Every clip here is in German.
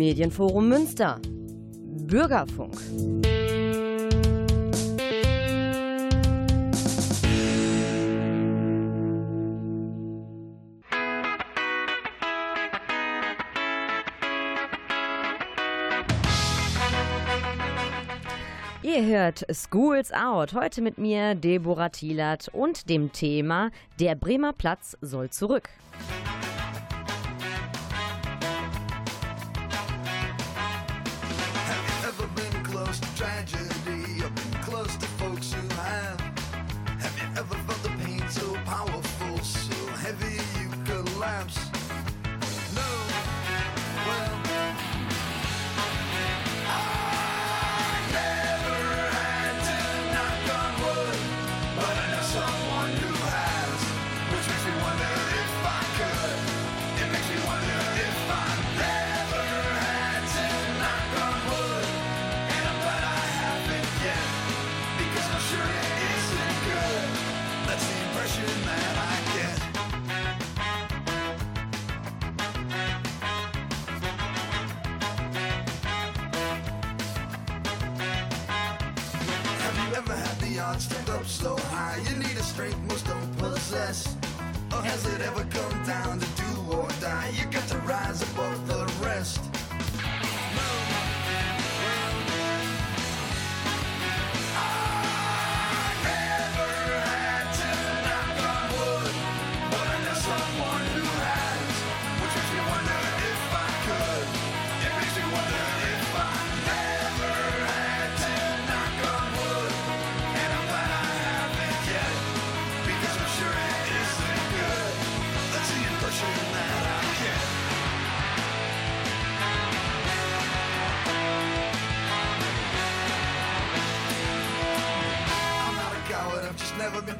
Medienforum Münster. Bürgerfunk. Ihr hört Schools Out. Heute mit mir, Deborah Thielert, und dem Thema Der Bremer Platz soll zurück.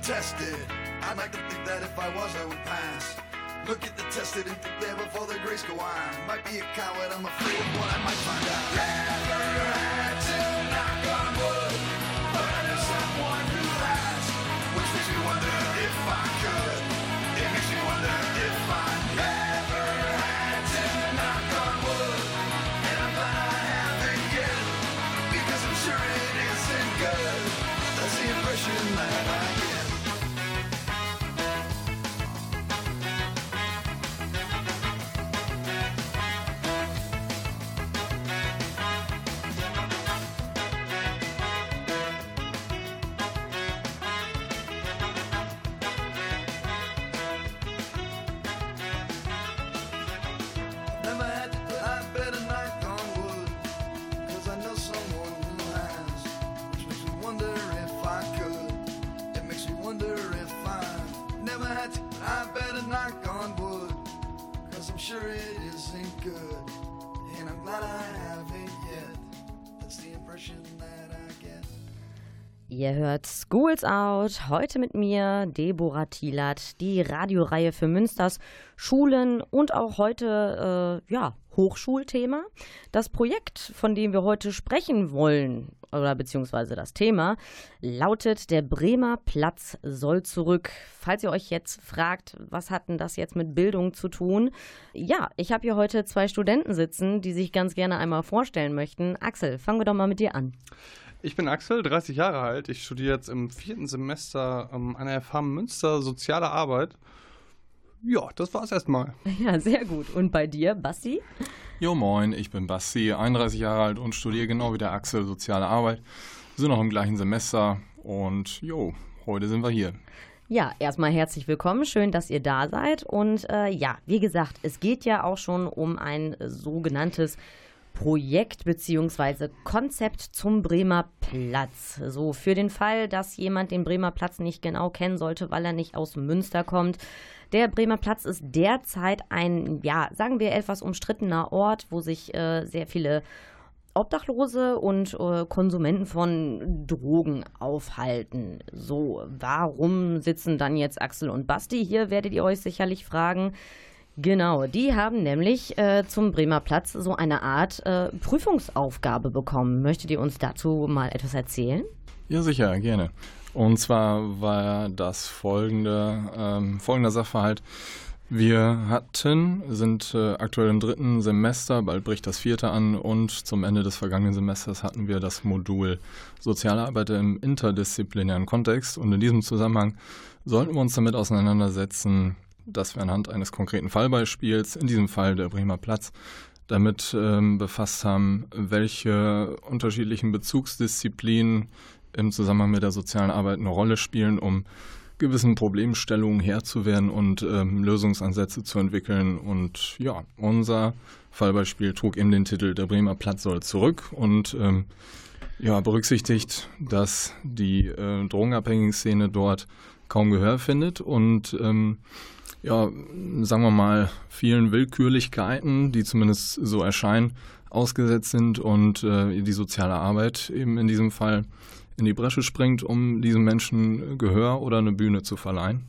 Tested. I'd like to think that if I was, I would pass. Look at the tested and think there before the grace go on. Might be a coward, I'm afraid of what I might find out. Ihr hört Schools Out, heute mit mir, Deborah Thielert, die Radioreihe für Münsters Schulen und auch heute, äh, ja, Hochschulthema. Das Projekt, von dem wir heute sprechen wollen, oder beziehungsweise das Thema, lautet Der Bremer Platz soll zurück. Falls ihr euch jetzt fragt, was hat denn das jetzt mit Bildung zu tun? Ja, ich habe hier heute zwei Studenten sitzen, die sich ganz gerne einmal vorstellen möchten. Axel, fangen wir doch mal mit dir an. Ich bin Axel, 30 Jahre alt. Ich studiere jetzt im vierten Semester ähm, an der FH Münster Soziale Arbeit. Ja, das war's erstmal. Ja, sehr gut. Und bei dir, Basti? Jo, moin, ich bin Basti, 31 Jahre alt und studiere genau wie der Axel Soziale Arbeit. Wir sind noch im gleichen Semester und jo, heute sind wir hier. Ja, erstmal herzlich willkommen. Schön, dass ihr da seid. Und äh, ja, wie gesagt, es geht ja auch schon um ein sogenanntes Projekt bzw. Konzept zum Bremer Platz. So für den Fall, dass jemand den Bremer Platz nicht genau kennen sollte, weil er nicht aus Münster kommt. Der Bremer Platz ist derzeit ein, ja, sagen wir etwas umstrittener Ort, wo sich äh, sehr viele Obdachlose und äh, Konsumenten von Drogen aufhalten. So, warum sitzen dann jetzt Axel und Basti hier, werdet ihr euch sicherlich fragen. Genau, die haben nämlich äh, zum Bremer Platz so eine Art äh, Prüfungsaufgabe bekommen. Möchtet ihr uns dazu mal etwas erzählen? Ja, sicher, gerne. Und zwar war das folgende, ähm, folgender Sachverhalt. Wir hatten, sind äh, aktuell im dritten Semester, bald bricht das vierte an und zum Ende des vergangenen Semesters hatten wir das Modul Soziale Arbeit im interdisziplinären Kontext und in diesem Zusammenhang sollten wir uns damit auseinandersetzen, dass wir anhand eines konkreten Fallbeispiels, in diesem Fall der Bremer Platz, damit ähm, befasst haben, welche unterschiedlichen Bezugsdisziplinen im Zusammenhang mit der sozialen Arbeit eine Rolle spielen, um gewissen Problemstellungen Herr zu werden und ähm, Lösungsansätze zu entwickeln. Und ja, unser Fallbeispiel trug eben den Titel Der Bremer Platz soll zurück und ähm, ja, berücksichtigt, dass die äh, drogenabhängigen Szene dort kaum Gehör findet und ähm, ja, sagen wir mal, vielen Willkürlichkeiten, die zumindest so erscheinen, ausgesetzt sind und äh, die soziale Arbeit eben in diesem Fall in die Bresche springt, um diesen Menschen Gehör oder eine Bühne zu verleihen.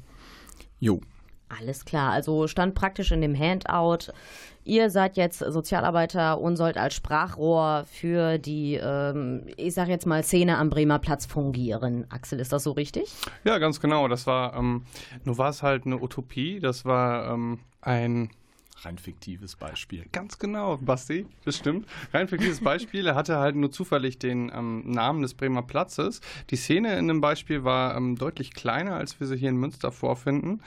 Jo. Alles klar, also stand praktisch in dem Handout. Ihr seid jetzt Sozialarbeiter und sollt als Sprachrohr für die, ähm, ich sag jetzt mal, Szene am Bremer Platz fungieren. Axel, ist das so richtig? Ja, ganz genau. Das war, ähm, nur war es halt eine Utopie. Das war ähm, ein rein fiktives Beispiel. Ganz genau, Basti, das stimmt. Rein fiktives Beispiel. Er hatte halt nur zufällig den ähm, Namen des Bremer Platzes. Die Szene in dem Beispiel war ähm, deutlich kleiner, als wir sie hier in Münster vorfinden.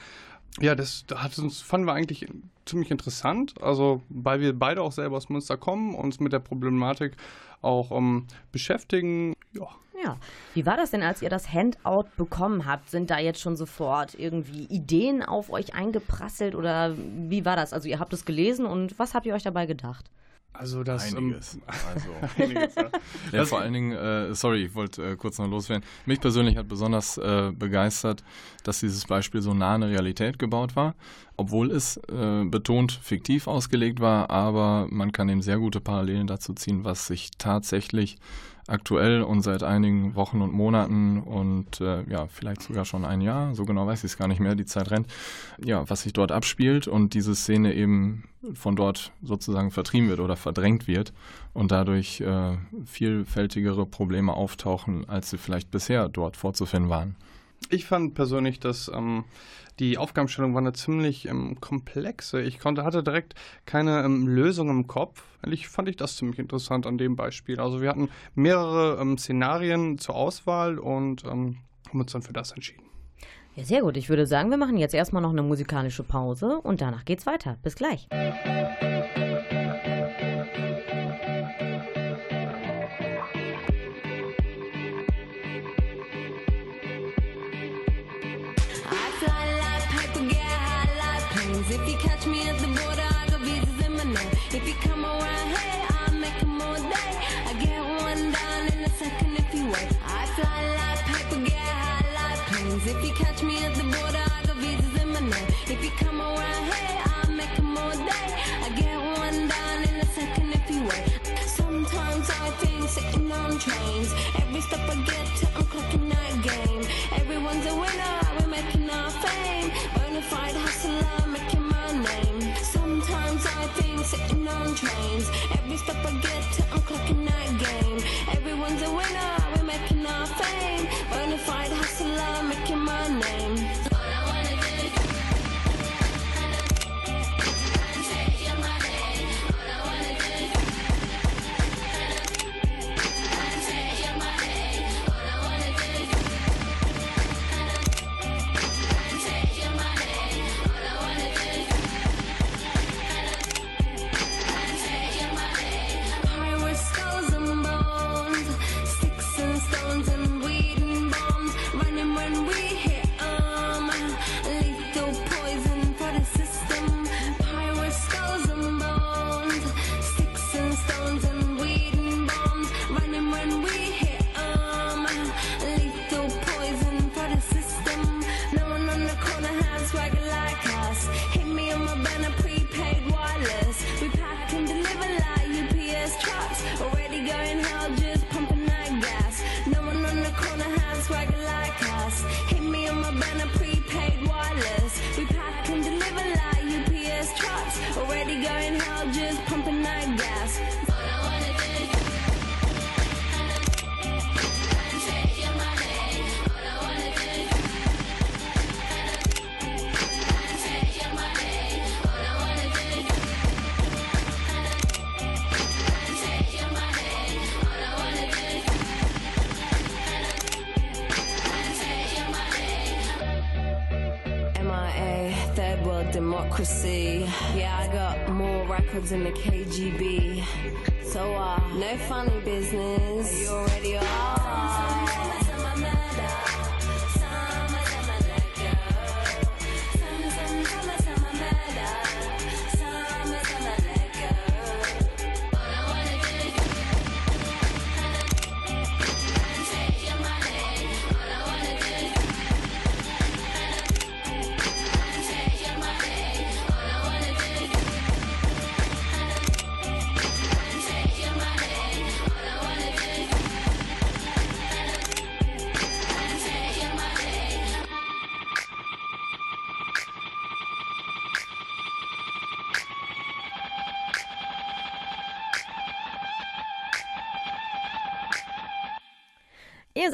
Ja, das hat uns, fanden wir eigentlich ziemlich interessant. Also, weil wir beide auch selber aus Münster kommen, uns mit der Problematik auch ähm, beschäftigen. Ja, ja. Wie war das denn, als ihr das Handout bekommen habt? Sind da jetzt schon sofort irgendwie Ideen auf euch eingeprasselt oder wie war das? Also ihr habt es gelesen und was habt ihr euch dabei gedacht? Also das einiges. Ähm, also. einiges ja. ja vor allen Dingen, äh, sorry, ich wollte äh, kurz noch loswerden. Mich persönlich hat besonders äh, begeistert, dass dieses Beispiel so nah an der Realität gebaut war, obwohl es äh, betont fiktiv ausgelegt war, aber man kann eben sehr gute Parallelen dazu ziehen, was sich tatsächlich aktuell und seit einigen Wochen und Monaten und äh, ja, vielleicht sogar schon ein Jahr, so genau weiß ich es gar nicht mehr, die Zeit rennt, ja, was sich dort abspielt und diese Szene eben von dort sozusagen vertrieben wird oder verdrängt wird und dadurch äh, vielfältigere Probleme auftauchen, als sie vielleicht bisher dort vorzufinden waren. Ich fand persönlich, dass ähm, die Aufgabenstellung war eine ziemlich ähm, komplexe. Ich konnte, hatte direkt keine ähm, Lösung im Kopf. Eigentlich fand ich das ziemlich interessant an dem Beispiel. Also wir hatten mehrere ähm, Szenarien zur Auswahl und ähm, haben uns dann für das entschieden. Ja, sehr gut. Ich würde sagen, wir machen jetzt erstmal noch eine musikalische Pause und danach geht's weiter. Bis gleich. secrecy. catch me at the border, I got visas in my name. If you come around, hey, I'll make a more day. I get one down in a second if you wait. I fly like paper, get high like planes. If you catch me at the border, I got visas in my name. If you come around, hey, I'll make a more day. I get one down in a second if you wait. Sometimes I think sitting on trains. Every stop I get to, I'm clocking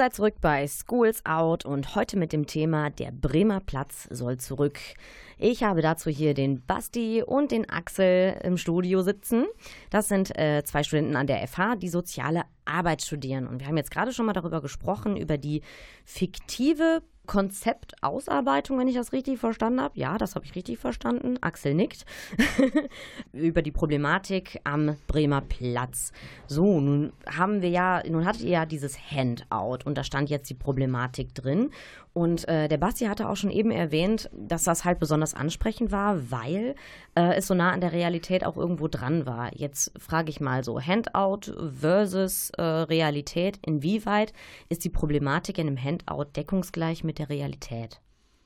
seid zurück bei Schools Out und heute mit dem Thema Der Bremer Platz soll zurück. Ich habe dazu hier den Basti und den Axel im Studio sitzen. Das sind äh, zwei Studenten an der FH, die soziale Arbeit studieren. Und wir haben jetzt gerade schon mal darüber gesprochen, über die fiktive Konzeptausarbeitung, wenn ich das richtig verstanden habe. Ja, das habe ich richtig verstanden. Axel nickt. Über die Problematik am Bremer Platz. So, nun haben wir ja, nun hattet ihr ja dieses Handout und da stand jetzt die Problematik drin. Und äh, der Basti hatte auch schon eben erwähnt, dass das halt besonders ansprechend war, weil äh, es so nah an der Realität auch irgendwo dran war. Jetzt frage ich mal so, Handout versus äh, Realität, inwieweit ist die Problematik in einem Handout deckungsgleich mit der Realität?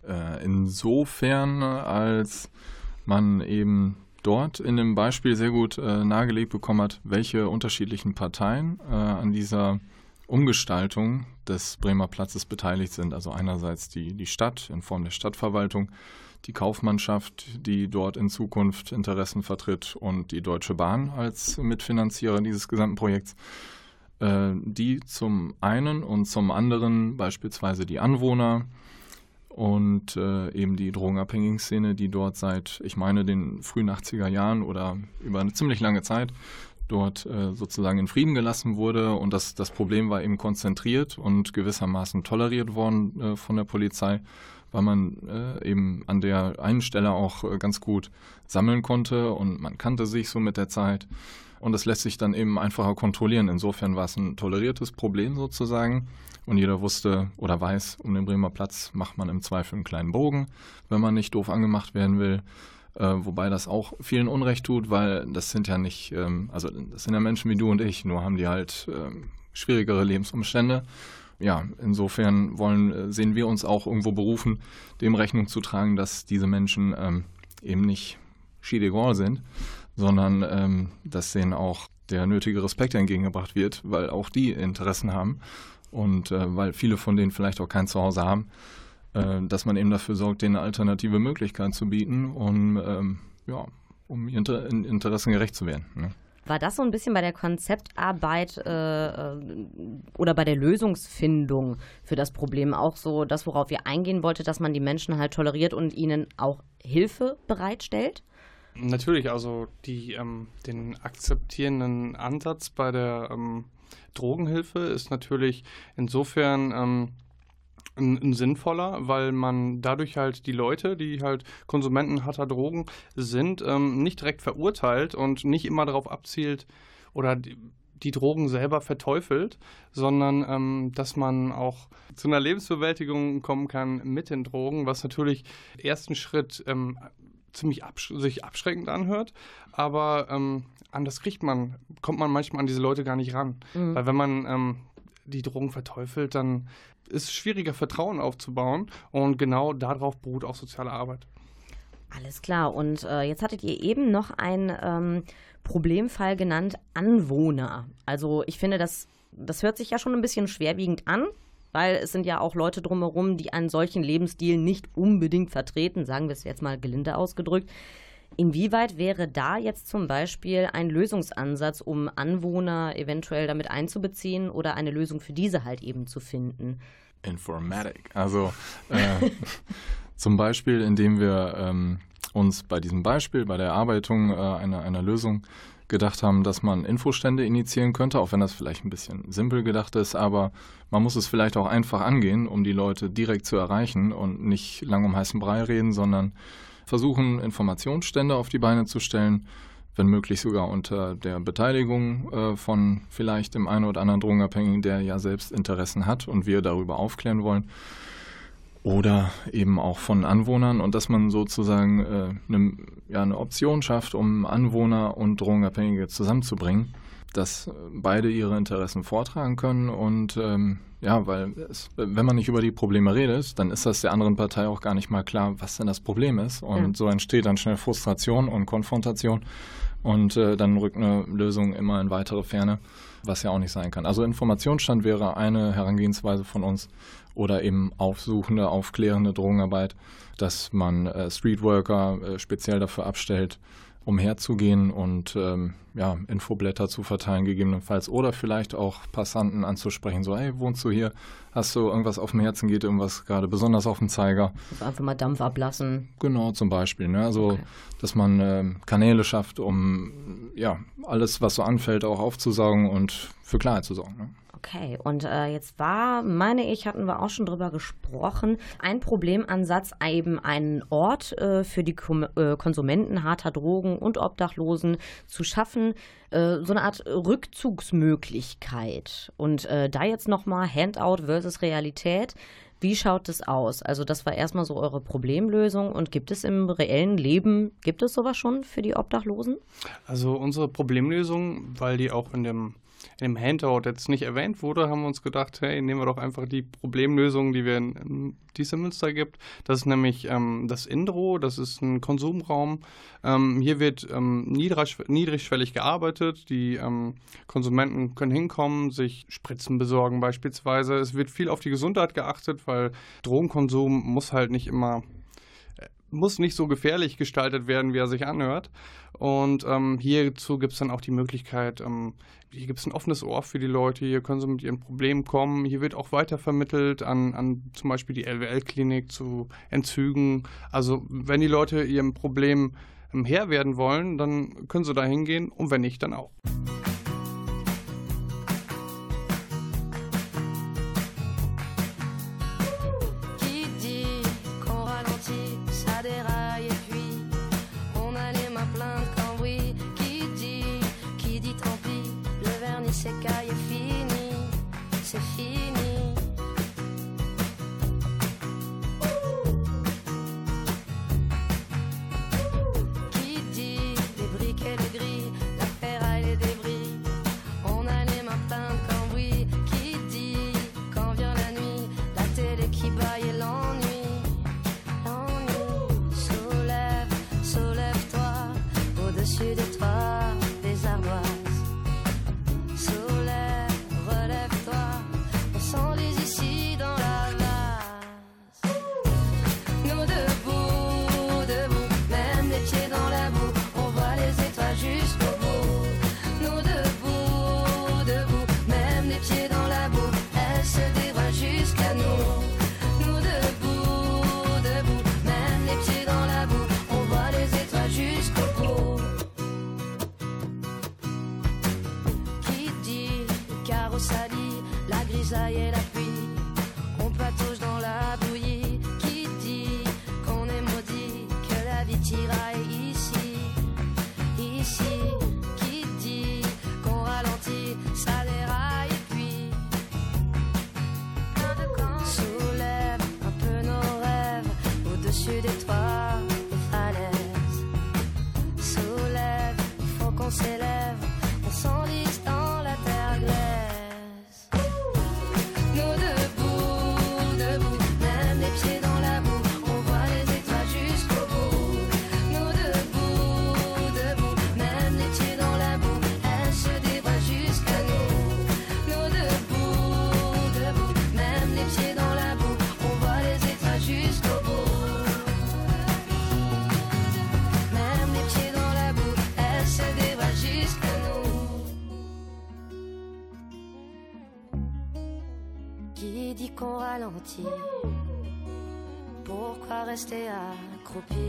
Äh, insofern, als man eben dort in dem Beispiel sehr gut äh, nahegelegt bekommen hat, welche unterschiedlichen Parteien äh, an dieser Umgestaltung des Bremer Platzes beteiligt sind. Also einerseits die, die Stadt in Form der Stadtverwaltung, die Kaufmannschaft, die dort in Zukunft Interessen vertritt und die Deutsche Bahn als Mitfinanzierer dieses gesamten Projekts, äh, die zum einen und zum anderen beispielsweise die Anwohner und äh, eben die drogenabhängigen Szene, die dort seit, ich meine, den frühen 80er Jahren oder über eine ziemlich lange Zeit dort äh, sozusagen in Frieden gelassen wurde und das, das Problem war eben konzentriert und gewissermaßen toleriert worden äh, von der Polizei, weil man äh, eben an der einen Stelle auch äh, ganz gut sammeln konnte und man kannte sich so mit der Zeit und das lässt sich dann eben einfacher kontrollieren. Insofern war es ein toleriertes Problem sozusagen und jeder wusste oder weiß, um den Bremer Platz macht man im Zweifel einen kleinen Bogen, wenn man nicht doof angemacht werden will. Äh, wobei das auch vielen Unrecht tut, weil das sind ja nicht, ähm, also das sind ja Menschen wie du und ich, nur haben die halt ähm, schwierigere Lebensumstände. Ja, insofern wollen, äh, sehen wir uns auch irgendwo berufen, dem Rechnung zu tragen, dass diese Menschen ähm, eben nicht Chidegor sind, sondern ähm, dass denen auch der nötige Respekt entgegengebracht wird, weil auch die Interessen haben und äh, weil viele von denen vielleicht auch kein Zuhause haben äh, dass man eben dafür sorgt, denen eine alternative Möglichkeit zu bieten, um, ähm, ja, um ihren Interessen gerecht zu werden. Ne? War das so ein bisschen bei der Konzeptarbeit äh, äh, oder bei der Lösungsfindung für das Problem auch so das, worauf ihr eingehen wolltet, dass man die Menschen halt toleriert und ihnen auch Hilfe bereitstellt? Natürlich, also die, ähm, den akzeptierenden Ansatz bei der ähm, Drogenhilfe ist natürlich insofern ähm, ein, ein, sinnvoller, weil man dadurch halt die Leute, die halt Konsumenten harter Drogen sind, ähm, nicht direkt verurteilt und nicht immer darauf abzielt oder die, die Drogen selber verteufelt, sondern ähm, dass man auch zu einer Lebensbewältigung kommen kann mit den Drogen, was natürlich ersten Schritt ähm, ziemlich absch sich abschreckend anhört, aber ähm, an das kriegt man, kommt man manchmal an diese Leute gar nicht ran. Mhm. Weil wenn man ähm, die Drogen verteufelt, dann ist es schwieriger, Vertrauen aufzubauen. Und genau darauf beruht auch soziale Arbeit. Alles klar. Und äh, jetzt hattet ihr eben noch einen ähm, Problemfall genannt, Anwohner. Also ich finde, das, das hört sich ja schon ein bisschen schwerwiegend an, weil es sind ja auch Leute drumherum, die einen solchen Lebensstil nicht unbedingt vertreten, sagen wir es jetzt mal gelinde ausgedrückt. Inwieweit wäre da jetzt zum Beispiel ein Lösungsansatz, um Anwohner eventuell damit einzubeziehen oder eine Lösung für diese halt eben zu finden? Informatic. Also äh, zum Beispiel, indem wir ähm, uns bei diesem Beispiel, bei der Erarbeitung äh, einer, einer Lösung gedacht haben, dass man Infostände initiieren könnte, auch wenn das vielleicht ein bisschen simpel gedacht ist, aber man muss es vielleicht auch einfach angehen, um die Leute direkt zu erreichen und nicht lang um heißen Brei reden, sondern versuchen, Informationsstände auf die Beine zu stellen, wenn möglich sogar unter der Beteiligung äh, von vielleicht dem einen oder anderen Drogenabhängigen, der ja selbst Interessen hat und wir darüber aufklären wollen. Oder eben auch von Anwohnern und dass man sozusagen äh, eine, ja, eine Option schafft, um Anwohner und Drogenabhängige zusammenzubringen, dass beide ihre Interessen vortragen können und ähm, ja, weil es, wenn man nicht über die Probleme redet, dann ist das der anderen Partei auch gar nicht mal klar, was denn das Problem ist. Und ja. so entsteht dann schnell Frustration und Konfrontation. Und äh, dann rückt eine Lösung immer in weitere Ferne, was ja auch nicht sein kann. Also Informationsstand wäre eine Herangehensweise von uns oder eben aufsuchende, aufklärende Drogenarbeit, dass man äh, Streetworker äh, speziell dafür abstellt, umherzugehen und ähm, ja, Infoblätter zu verteilen gegebenenfalls oder vielleicht auch Passanten anzusprechen, so hey, wohnst du hier, hast du irgendwas auf dem Herzen, geht irgendwas gerade besonders auf dem Zeiger. Also einfach mal Dampf ablassen. Genau, zum Beispiel. Ne? Also, okay. dass man äh, Kanäle schafft, um ja, alles, was so anfällt, auch aufzusaugen und für Klarheit zu sorgen. Ne? Okay, und äh, jetzt war, meine ich, hatten wir auch schon drüber gesprochen, ein Problemansatz, eben einen Ort äh, für die Kom äh, Konsumenten harter Drogen und Obdachlosen zu schaffen, äh, so eine Art Rückzugsmöglichkeit. Und äh, da jetzt nochmal Handout versus Realität. Wie schaut es aus? Also das war erstmal so eure Problemlösung und gibt es im reellen Leben, gibt es sowas schon für die Obdachlosen? Also unsere Problemlösung, weil die auch in dem im Handout jetzt nicht erwähnt wurde, haben wir uns gedacht, hey, nehmen wir doch einfach die Problemlösung, die wir in, in dieser Münster gibt. Das ist nämlich ähm, das Indro, das ist ein Konsumraum. Ähm, hier wird ähm, niedrig, niedrigschwellig gearbeitet. Die ähm, Konsumenten können hinkommen, sich Spritzen besorgen beispielsweise. Es wird viel auf die Gesundheit geachtet, weil Drogenkonsum muss halt nicht immer muss nicht so gefährlich gestaltet werden, wie er sich anhört. Und ähm, hierzu gibt es dann auch die Möglichkeit, ähm, hier gibt es ein offenes Ohr für die Leute, hier können sie mit ihren Problemen kommen. Hier wird auch weitervermittelt an, an zum Beispiel die LWL-Klinik zu Entzügen. Also wenn die Leute ihrem Problem ähm, Herr werden wollen, dann können sie da hingehen und wenn nicht, dann auch. sai y era Pourquoi rester accroupi?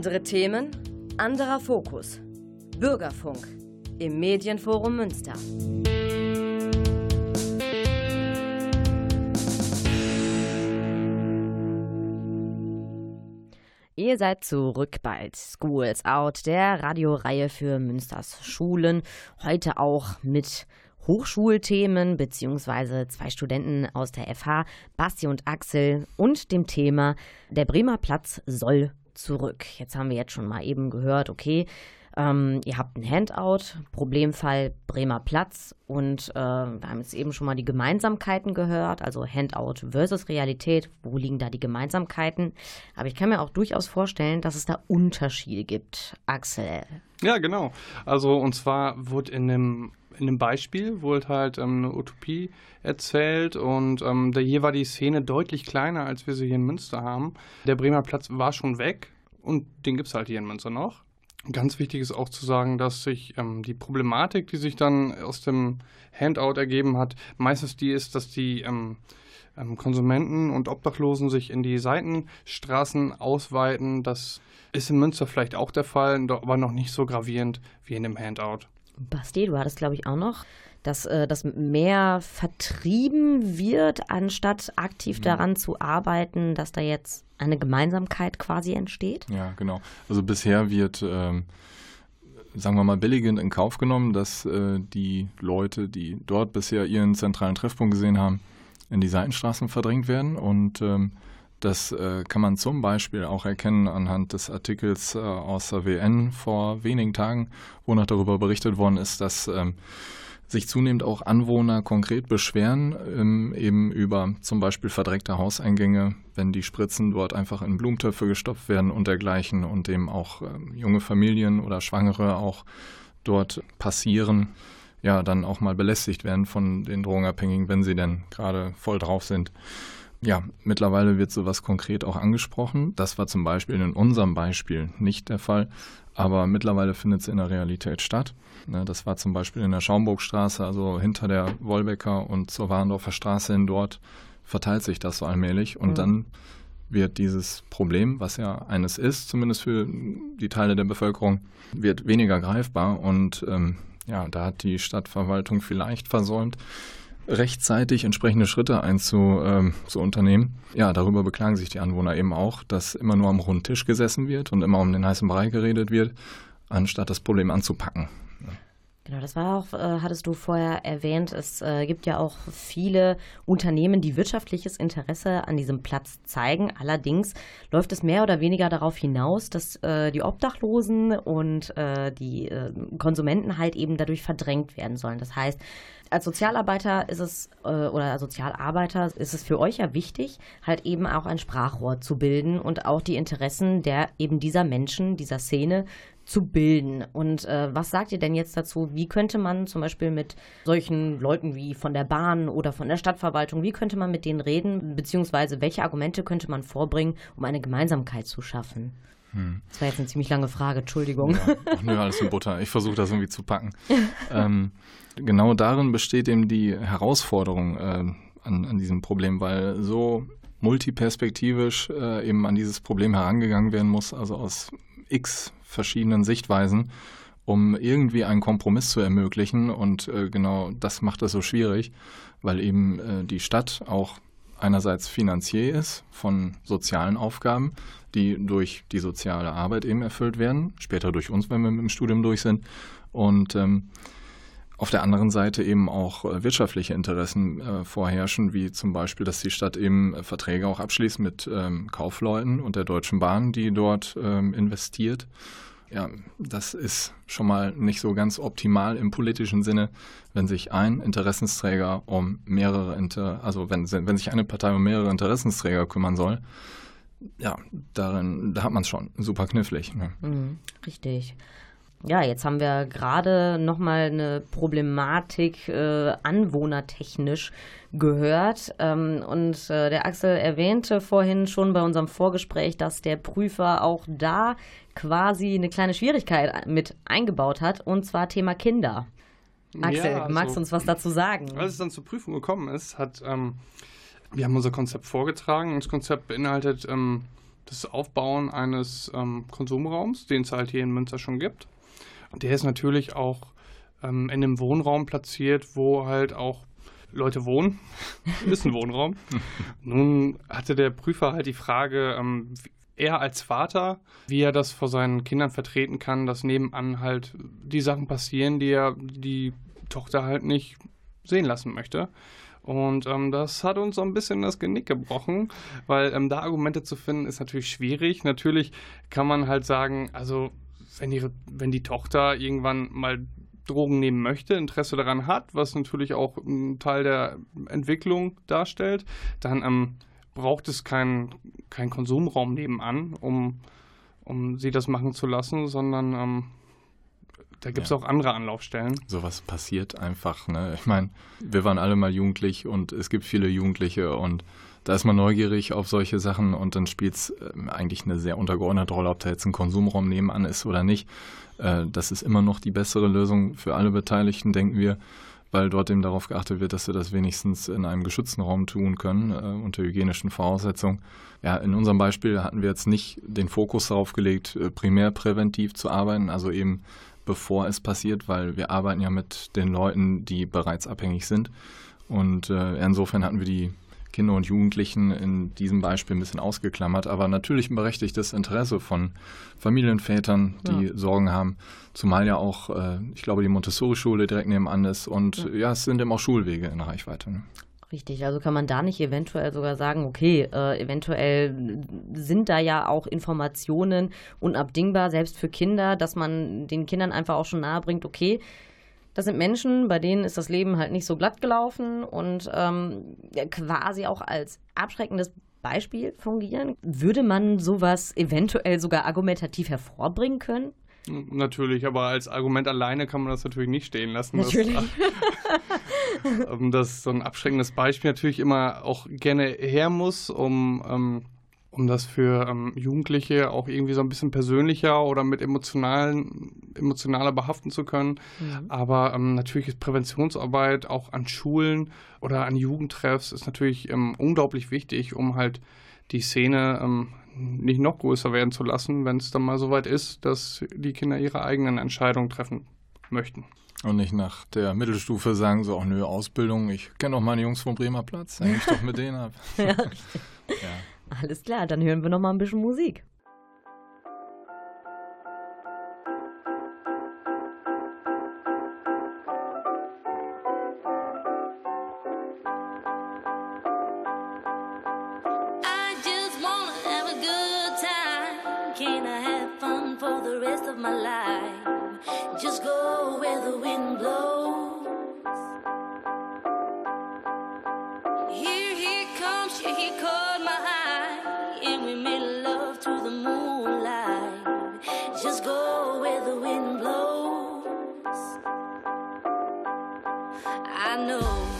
Andere Themen, anderer Fokus. Bürgerfunk im Medienforum Münster. Ihr seid zurück bei Schools Out, der Radioreihe für Münsters Schulen. Heute auch mit Hochschulthemen beziehungsweise zwei Studenten aus der FH, Basti und Axel, und dem Thema Der Bremer Platz soll zurück. Jetzt haben wir jetzt schon mal eben gehört, okay, ähm, ihr habt ein Handout, Problemfall Bremer Platz und äh, wir haben jetzt eben schon mal die Gemeinsamkeiten gehört, also Handout versus Realität, wo liegen da die Gemeinsamkeiten? Aber ich kann mir auch durchaus vorstellen, dass es da Unterschiede gibt. Axel. Ja, genau. Also und zwar wurde in dem in dem Beispiel wurde halt ähm, eine Utopie erzählt und ähm, hier war die Szene deutlich kleiner, als wir sie hier in Münster haben. Der Bremer Platz war schon weg und den gibt es halt hier in Münster noch. Ganz wichtig ist auch zu sagen, dass sich ähm, die Problematik, die sich dann aus dem Handout ergeben hat, meistens die ist, dass die ähm, ähm, Konsumenten und Obdachlosen sich in die Seitenstraßen ausweiten. Das ist in Münster vielleicht auch der Fall, aber noch nicht so gravierend wie in dem Handout. Basti, du hattest, glaube ich, auch noch, dass äh, das mehr vertrieben wird, anstatt aktiv daran zu arbeiten, dass da jetzt eine Gemeinsamkeit quasi entsteht. Ja, genau. Also bisher wird, ähm, sagen wir mal, billigend in Kauf genommen, dass äh, die Leute, die dort bisher ihren zentralen Treffpunkt gesehen haben, in die Seitenstraßen verdrängt werden. Und ähm, das äh, kann man zum Beispiel auch erkennen anhand des Artikels äh, aus der WN vor wenigen Tagen, wo noch darüber berichtet worden ist, dass ähm, sich zunehmend auch Anwohner konkret beschweren, ähm, eben über zum Beispiel verdreckte Hauseingänge, wenn die Spritzen dort einfach in Blumentöpfe gestopft werden und dergleichen und eben auch ähm, junge Familien oder Schwangere auch dort passieren, ja, dann auch mal belästigt werden von den Drogenabhängigen, wenn sie denn gerade voll drauf sind. Ja, mittlerweile wird sowas konkret auch angesprochen. Das war zum Beispiel in unserem Beispiel nicht der Fall, aber mittlerweile findet es in der Realität statt. Ne, das war zum Beispiel in der Schaumburgstraße, also hinter der Wolbecker und zur Warendorfer Straße hin dort, verteilt sich das so allmählich und Mhm. dann wird dieses Problem, was ja eines ist, zumindest für die Teile der Bevölkerung, wird weniger greifbar und ähm, Ja, da hat die Stadtverwaltung vielleicht versäumt, rechtzeitig entsprechende Schritte einzu, ähm, zu unternehmen. Ja, darüber beklagen sich die Anwohner eben auch, dass immer nur am Rundtisch gesessen wird und immer um den heißen Brei geredet wird, anstatt das Problem anzupacken. Genau, das war auch, äh, hattest du vorher erwähnt, es äh, gibt ja auch viele Unternehmen, die wirtschaftliches Interesse an diesem Platz zeigen. Allerdings läuft es mehr oder weniger darauf hinaus, dass äh, die Obdachlosen und äh, die äh, Konsumenten halt eben dadurch verdrängt werden sollen. Das heißt, als Sozialarbeiter ist es äh, oder als Sozialarbeiter ist es für euch ja wichtig, halt eben auch ein Sprachrohr zu bilden und auch die Interessen der eben dieser Menschen, dieser Szene zu bilden. Und äh, was sagt ihr denn jetzt dazu? Wie könnte man zum Beispiel mit solchen Leuten wie von der Bahn oder von der Stadtverwaltung, wie könnte man mit denen reden, beziehungsweise welche Argumente könnte man vorbringen, um eine Gemeinsamkeit zu schaffen? Das war jetzt eine ziemlich lange Frage, Entschuldigung. Ach nö, alles in Butter. Ich versuche das irgendwie zu packen. ähm, genau darin besteht eben die Herausforderung äh, an, an diesem Problem, weil so multiperspektivisch äh, eben an dieses Problem herangegangen werden muss, also aus x verschiedenen Sichtweisen, um irgendwie einen Kompromiss zu ermöglichen. Und äh, genau das macht es so schwierig, weil eben äh, die Stadt auch einerseits Finanzier ist von sozialen Aufgaben, die durch die soziale Arbeit eben erfüllt werden, später durch uns, wenn wir mit dem Studium durch sind. Und ähm, auf der anderen Seite eben auch äh, wirtschaftliche Interessen äh, vorherrschen, wie zum Beispiel, dass die Stadt eben äh, Verträge auch abschließt mit ähm, Kaufleuten und der Deutschen Bahn, die dort ähm, investiert. Ja, das ist schon mal nicht so ganz optimal im politischen Sinne, wenn sich ein Interessensträger um mehrere Inter also wenn, wenn sich eine Partei um mehrere Interessensträger kümmern soll. Ja, darin, da hat man es schon super knifflig. Ne? Mhm, richtig. Ja, jetzt haben wir gerade nochmal eine Problematik äh, anwohnertechnisch gehört. Ähm, und äh, der Axel erwähnte vorhin schon bei unserem Vorgespräch, dass der Prüfer auch da quasi eine kleine Schwierigkeit mit eingebaut hat, und zwar Thema Kinder. Axel, Ja, magst also- du uns was dazu sagen? Als es dann zur Prüfung gekommen ist, hat ähm, wir haben unser Konzept vorgetragen. Das Konzept beinhaltet ähm, das Aufbauen eines ähm, Konsumraums, den es halt hier in Münster schon gibt. Der ist natürlich auch ähm, in einem Wohnraum platziert, wo halt auch Leute wohnen. ist ein Wohnraum. Nun hatte der Prüfer halt die Frage, ähm, er als Vater, wie er das vor seinen Kindern vertreten kann, dass nebenan halt die Sachen passieren, die er die Tochter halt nicht sehen lassen möchte. Und ähm, das hat uns so ein bisschen das Genick gebrochen, weil ähm, da Argumente zu finden ist natürlich schwierig. Natürlich kann man halt sagen, also wenn, ihre, wenn die Tochter irgendwann mal Drogen nehmen möchte, Interesse daran hat, was natürlich auch ein Teil der Entwicklung darstellt, dann ähm, braucht es keinen kein Konsumraum nebenan, um, um sie das machen zu lassen, sondern ähm, da gibt es Ja. auch andere Anlaufstellen. Sowas passiert einfach. Ne? Ich meine, wir waren alle mal jugendlich und es gibt viele Jugendliche und da ist man neugierig auf solche Sachen und dann spielt es eigentlich eine sehr untergeordnete Rolle, ob da jetzt ein Konsumraum nebenan ist oder nicht. Äh, das ist immer noch die bessere Lösung für alle Beteiligten, denken wir, weil dort eben darauf geachtet wird, dass wir das wenigstens in einem geschützten Raum tun können, äh, unter hygienischen Voraussetzungen. Ja, in unserem Beispiel hatten wir jetzt nicht den Fokus darauf gelegt, äh, primär präventiv zu arbeiten, also eben bevor es passiert, weil wir arbeiten ja mit den Leuten, die bereits abhängig sind. Und insofern hatten wir die Kinder und Jugendlichen in diesem Beispiel ein bisschen ausgeklammert, aber natürlich ein berechtigtes Interesse von Familienvätern, die Sorgen haben, zumal ja auch, äh, ich glaube, die Montessori-Schule direkt nebenan ist und ja. es sind eben auch Schulwege in Reichweite. Ne? Richtig, also kann man da nicht eventuell sogar sagen, okay, äh, eventuell sind da ja auch Informationen unabdingbar, selbst für Kinder, dass man den Kindern einfach auch schon nahe bringt, okay, das sind Menschen, bei denen ist das Leben halt nicht so glatt gelaufen und ähm, quasi auch als abschreckendes Beispiel fungieren. Würde man sowas eventuell sogar argumentativ hervorbringen können? Natürlich, aber als Argument alleine kann man das natürlich nicht stehen lassen. Natürlich. Dass, ähm, dass so ein abschreckendes Beispiel natürlich immer auch gerne her muss, um, ähm, um das für ähm, Jugendliche auch irgendwie so ein bisschen persönlicher oder mit emotionalen, emotionaler behaften zu können. Mhm. Aber ähm, natürlich ist Präventionsarbeit auch an Schulen oder an Jugendtreffs ist natürlich ähm, unglaublich wichtig, um halt die Szene ähm, nicht noch größer werden zu lassen, wenn es dann mal soweit ist, dass die Kinder ihre eigenen Entscheidungen treffen möchten. Und nicht nach der Mittelstufe sagen so, auch nö, Ausbildung, ich kenne auch meine Jungs vom Bremer Platz, häng ich doch mit denen ab. ja. ja. Alles klar, dann hören wir noch mal ein bisschen Musik. Just go where the wind blows. I know.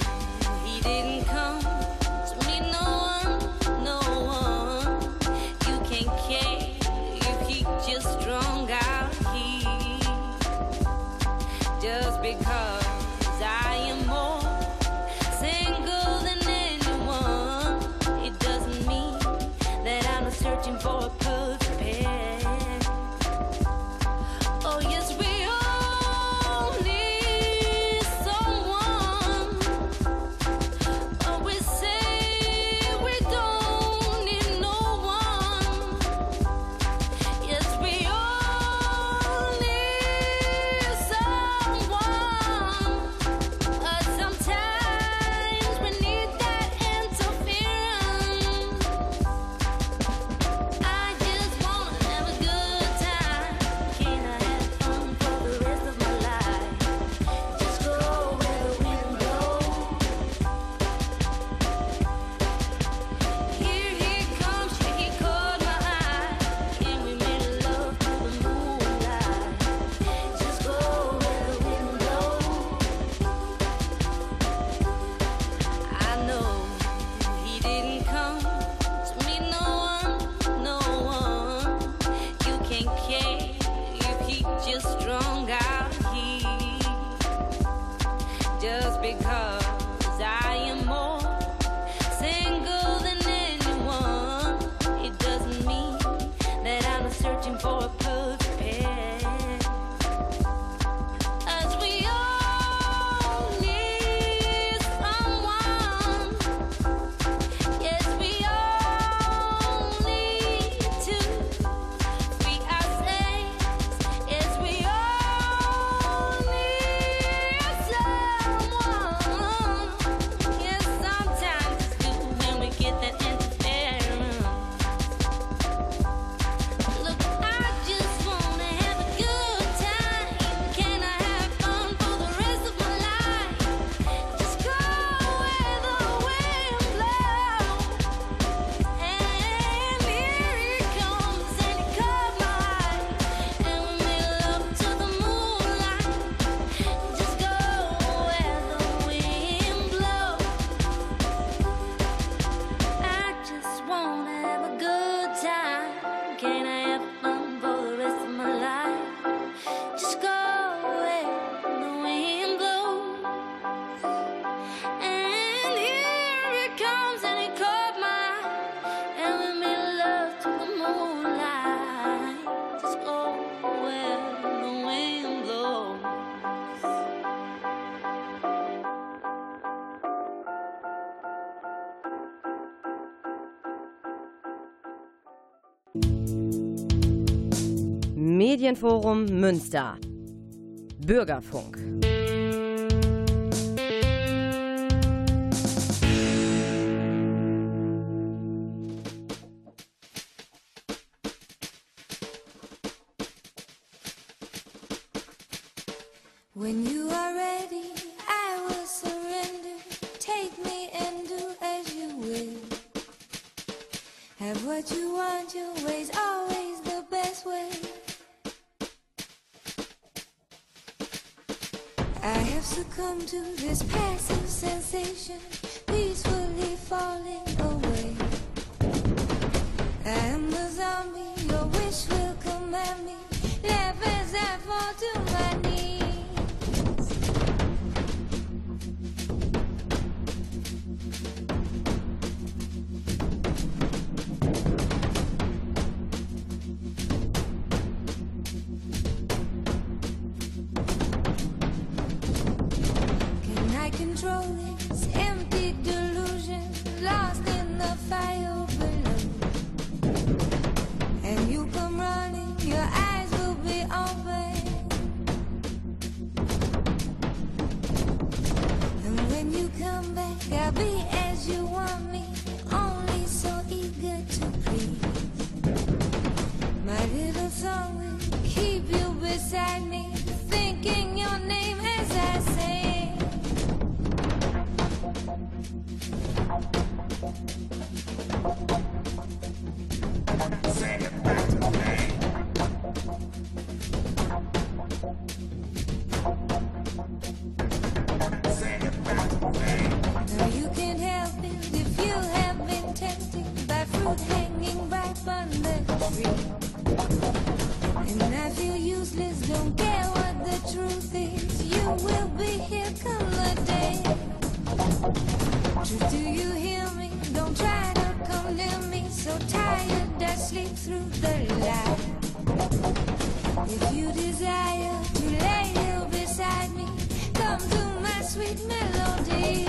Medienforum Münster. Bürgerfunk. When you are ready, I will surrender. Take me and do as you will. Have what you want, your ways always. I have succumbed to this passive sensation, peacefully falling away. I am don't care what the truth is. You will be here come the day. Do you hear me? Don't try to come near me. So tired, I sleep through the. If you desire lay here beside me, come to my sweet melody.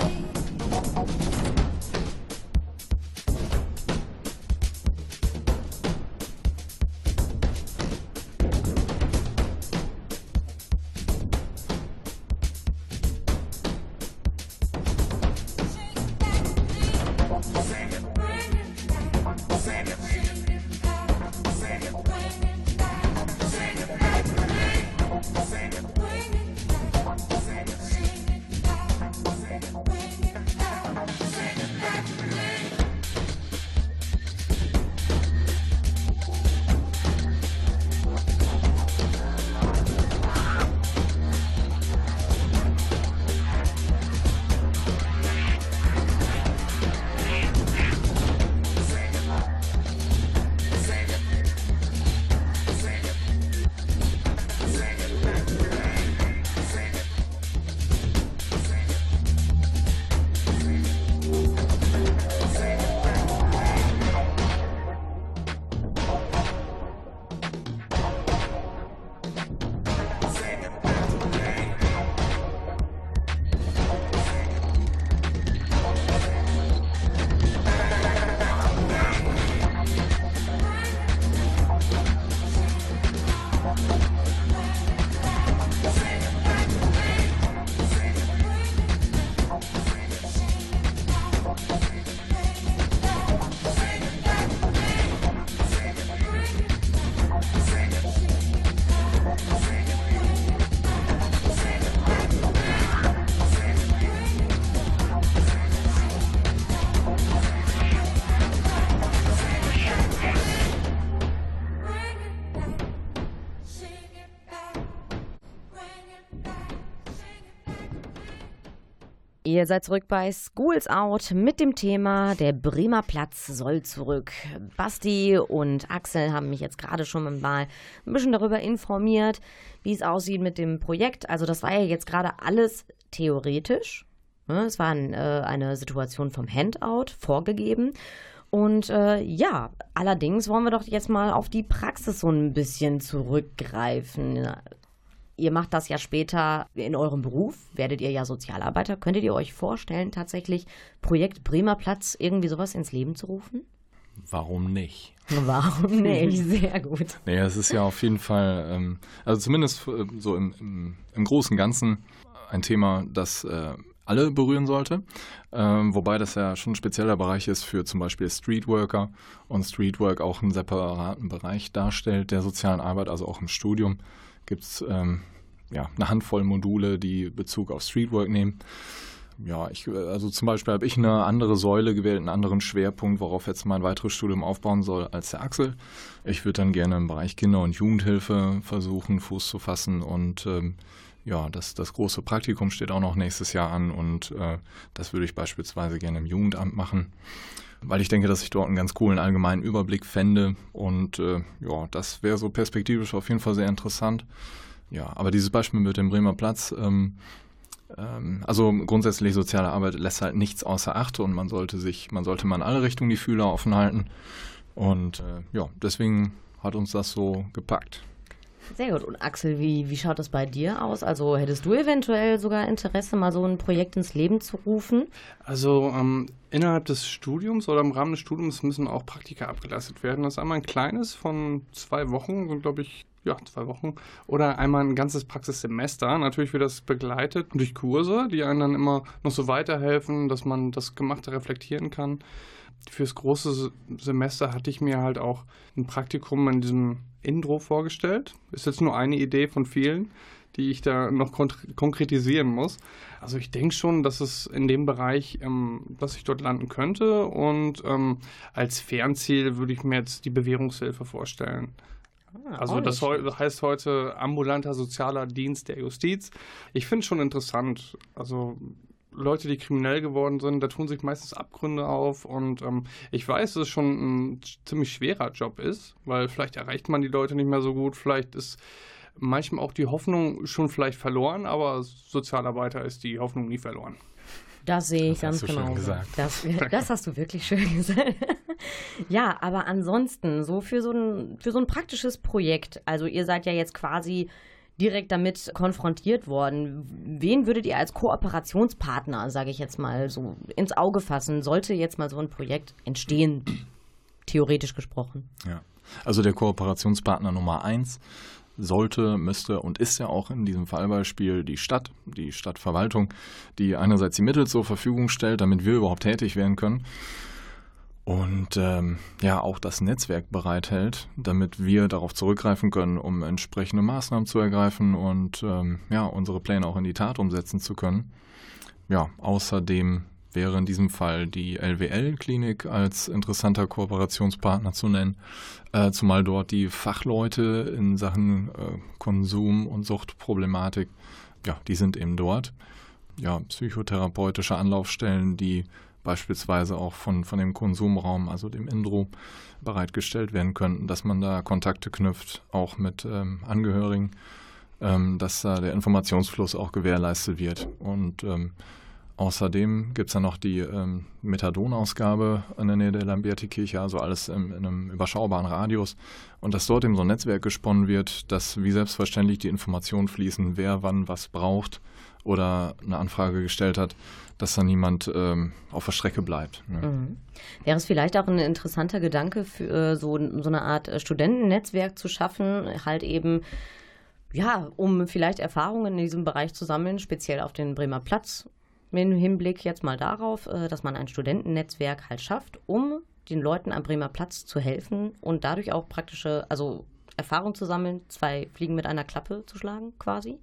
Bye. Ihr seid zurück bei Schools Out mit dem Thema Der Bremer Platz soll zurück. Basti und Axel haben mich jetzt gerade schon mal ein bisschen darüber informiert, wie es aussieht mit dem Projekt. Also das war ja jetzt gerade alles theoretisch. Ne? Es war äh, eine Situation vom Handout vorgegeben. Und äh, ja, allerdings wollen wir doch jetzt mal auf die Praxis so ein bisschen zurückgreifen. Ihr macht das ja später in eurem Beruf, werdet ihr ja Sozialarbeiter. Könntet ihr euch vorstellen, tatsächlich Projekt Bremer Platz irgendwie sowas ins Leben zu rufen? Warum nicht? Warum nicht? Sehr gut. Naja, es ist ja auf jeden Fall, ähm, also zumindest äh, so im, im, im Großen und Ganzen ein Thema, das äh, alle berühren sollte. Ähm, wobei das ja schon ein spezieller Bereich ist für zum Beispiel Streetworker und Streetwork auch einen separaten Bereich darstellt der sozialen Arbeit, also auch im Studium gibt es ähm, ja, eine Handvoll Module, die Bezug auf Streetwork nehmen. Ja, ich, also zum Beispiel habe ich eine andere Säule gewählt, einen anderen Schwerpunkt, worauf jetzt mein weiteres Studium aufbauen soll als der Axel. Ich würde dann gerne im Bereich Kinder- und Jugendhilfe versuchen, Fuß zu fassen und ähm, ja, das, das große Praktikum steht auch noch nächstes Jahr an und äh, das würde ich beispielsweise gerne im Jugendamt machen, weil ich denke, dass ich dort einen ganz coolen allgemeinen Überblick fände und äh, ja, das wäre so perspektivisch auf jeden Fall sehr interessant. Ja, aber dieses Beispiel mit dem Bremer Platz, ähm, ähm, also grundsätzlich soziale Arbeit lässt halt nichts außer Acht und man sollte sich, man sollte mal in alle Richtungen die Fühler offen halten und äh, ja, deswegen hat uns das so gepackt. Sehr gut. Und Axel, wie, wie schaut das bei dir aus? Also hättest du eventuell sogar Interesse, mal so ein Projekt ins Leben zu rufen? Also ähm, innerhalb des Studiums oder im Rahmen des Studiums müssen auch Praktika abgeleistet werden. Das ist einmal ein kleines von zwei Wochen, glaube ich, ja, zwei Wochen. Oder einmal ein ganzes Praxissemester. Natürlich wird das begleitet durch Kurse, die einem dann immer noch so weiterhelfen, dass man das Gemachte reflektieren kann. Fürs große Se- Semester hatte ich mir halt auch ein Praktikum in diesem Indro vorgestellt. Ist jetzt nur eine Idee von vielen, die ich da noch kon- konkretisieren muss. Also ich denke schon, dass es in dem Bereich, ähm, dass ich dort landen könnte. Und ähm, als Fernziel würde ich mir jetzt die Bewährungshilfe vorstellen. Also auch das heu- heißt heute ambulanter sozialer Dienst der Justiz. Ich finde es schon interessant. Also Leute, die kriminell geworden sind, da tun sich meistens Abgründe auf und ähm, ich weiß, dass es schon ein ziemlich schwerer Job ist, weil vielleicht erreicht man die Leute nicht mehr so gut, vielleicht ist manchmal auch die Hoffnung schon vielleicht verloren, aber Sozialarbeiter ist die Hoffnung nie verloren. Das sehe ich Das hast ganz du schön genau. Das, das hast du wirklich schön gesagt. ja, aber ansonsten, so für so, ein, für so ein praktisches Projekt, also ihr seid ja jetzt quasi direkt damit konfrontiert worden. Wen würdet ihr als Kooperationspartner, sage ich jetzt mal, so ins Auge fassen, sollte jetzt mal so ein Projekt entstehen, theoretisch gesprochen? Ja. Also der Kooperationspartner Nummer eins sollte, müsste und ist ja auch in diesem Fallbeispiel die Stadt, die Stadtverwaltung, die einerseits die Mittel zur Verfügung stellt, damit wir überhaupt tätig werden können und ähm, ja auch das Netzwerk bereithält, damit wir darauf zurückgreifen können, um entsprechende Maßnahmen zu ergreifen und ähm, ja unsere Pläne auch in die Tat umsetzen zu können. Ja, außerdem wäre in diesem Fall die LWL-Klinik als interessanter Kooperationspartner zu nennen, äh, zumal dort die Fachleute in Sachen äh, Konsum- und Suchtproblematik, ja, die sind eben dort. Ja, psychotherapeutische Anlaufstellen, die beispielsweise auch von, von dem Konsumraum, also dem Indro, bereitgestellt werden könnten, dass man da Kontakte knüpft, auch mit ähm, Angehörigen, ähm, dass da der Informationsfluss auch gewährleistet wird. Und ähm, außerdem gibt es dann noch die ähm, Methadonausgabe in der Nähe der Lamberti-Kirche, also alles im, in einem überschaubaren Radius. Und dass dort eben so ein Netzwerk gesponnen wird, dass wie selbstverständlich die Informationen fließen, wer wann was braucht oder eine Anfrage gestellt hat, dass da niemand ähm, auf der Strecke bleibt. Ne? Mhm. Wäre es vielleicht auch ein interessanter Gedanke, für äh, so, so eine Art äh, Studentennetzwerk zu schaffen, halt eben, ja, um vielleicht Erfahrungen in diesem Bereich zu sammeln, speziell auf den Bremer Platz, im Hinblick jetzt mal darauf, äh, dass man ein Studentennetzwerk halt schafft, um den Leuten am Bremer Platz zu helfen und dadurch auch praktische, also Erfahrung zu sammeln, zwei Fliegen mit einer Klappe zu schlagen, quasi.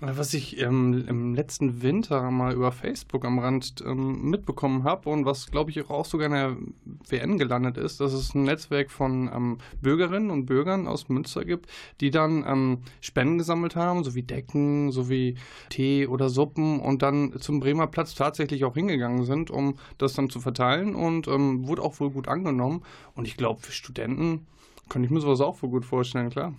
Was ich ähm, im letzten Winter mal über Facebook am Rand ähm, mitbekommen habe und was, glaube ich, auch sogar in der WN gelandet ist, dass es ein Netzwerk von ähm, Bürgerinnen und Bürgern aus Münster gibt, die dann ähm, Spenden gesammelt haben, sowie Decken, sowie Tee oder Suppen und dann zum Bremer Platz tatsächlich auch hingegangen sind, um das dann zu verteilen und ähm, wurde auch wohl gut angenommen. Und ich glaube, für Studenten kann ich mir sowas auch wohl gut vorstellen, klar.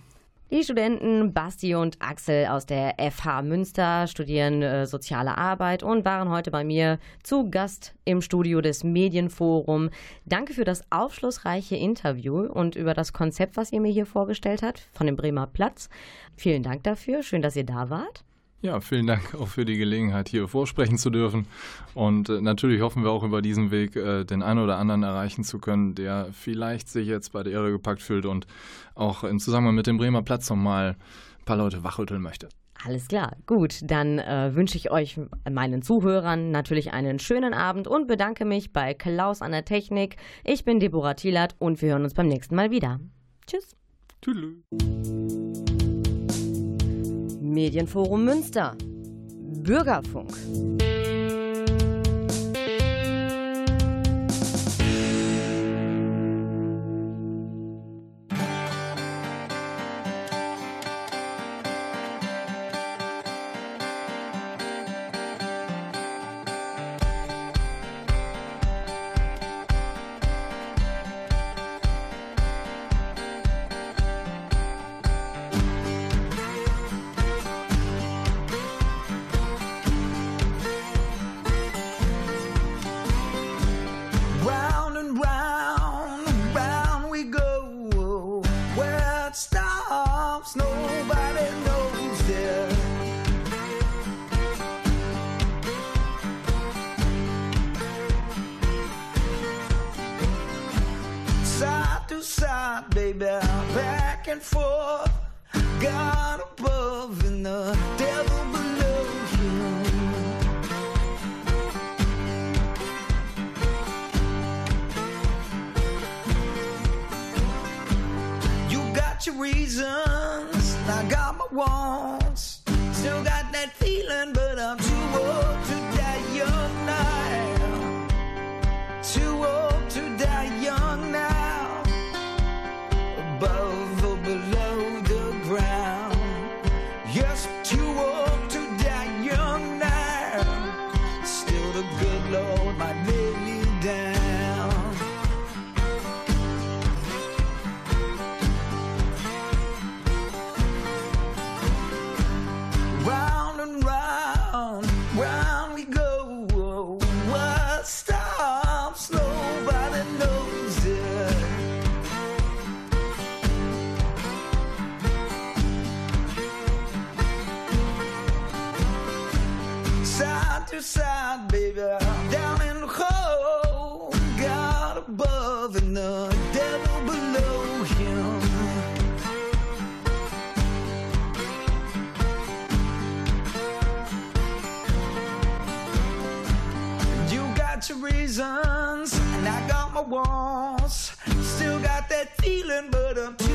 Die Studenten Basti und Axel aus der FH Münster studieren äh, soziale Arbeit und waren heute bei mir zu Gast im Studio des Medienforum. Danke für das aufschlussreiche Interview und über das Konzept, was ihr mir hier vorgestellt habt von dem Bremer Platz. Vielen Dank dafür. Schön, dass ihr da wart. Ja, vielen Dank auch für die Gelegenheit, hier vorsprechen zu dürfen. Und äh, natürlich hoffen wir auch über diesen Weg äh, den einen oder anderen erreichen zu können, der vielleicht sich jetzt bei der Ehre gepackt fühlt und auch im Zusammenhang mit dem Bremer Platz nochmal ein paar Leute wachrütteln möchte. Alles klar, gut. Dann äh, wünsche ich euch, meinen Zuhörern, natürlich einen schönen Abend und bedanke mich bei Klaus an der Technik. Ich bin Deborah Thielert und wir hören uns beim nächsten Mal wieder. Tschüss. Tüdelü. Medienforum Münster. Bürgerfunk. and full. Feeling, but I'm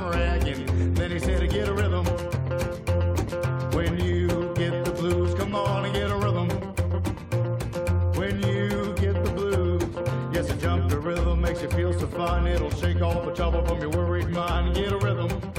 ragging. Then he said, Get a rhythm. When you get the blues, come on and get a rhythm. When you get the blues, yes, a jump to rhythm makes you feel so fine. It'll shake all the trouble from your worried mind. Get a rhythm.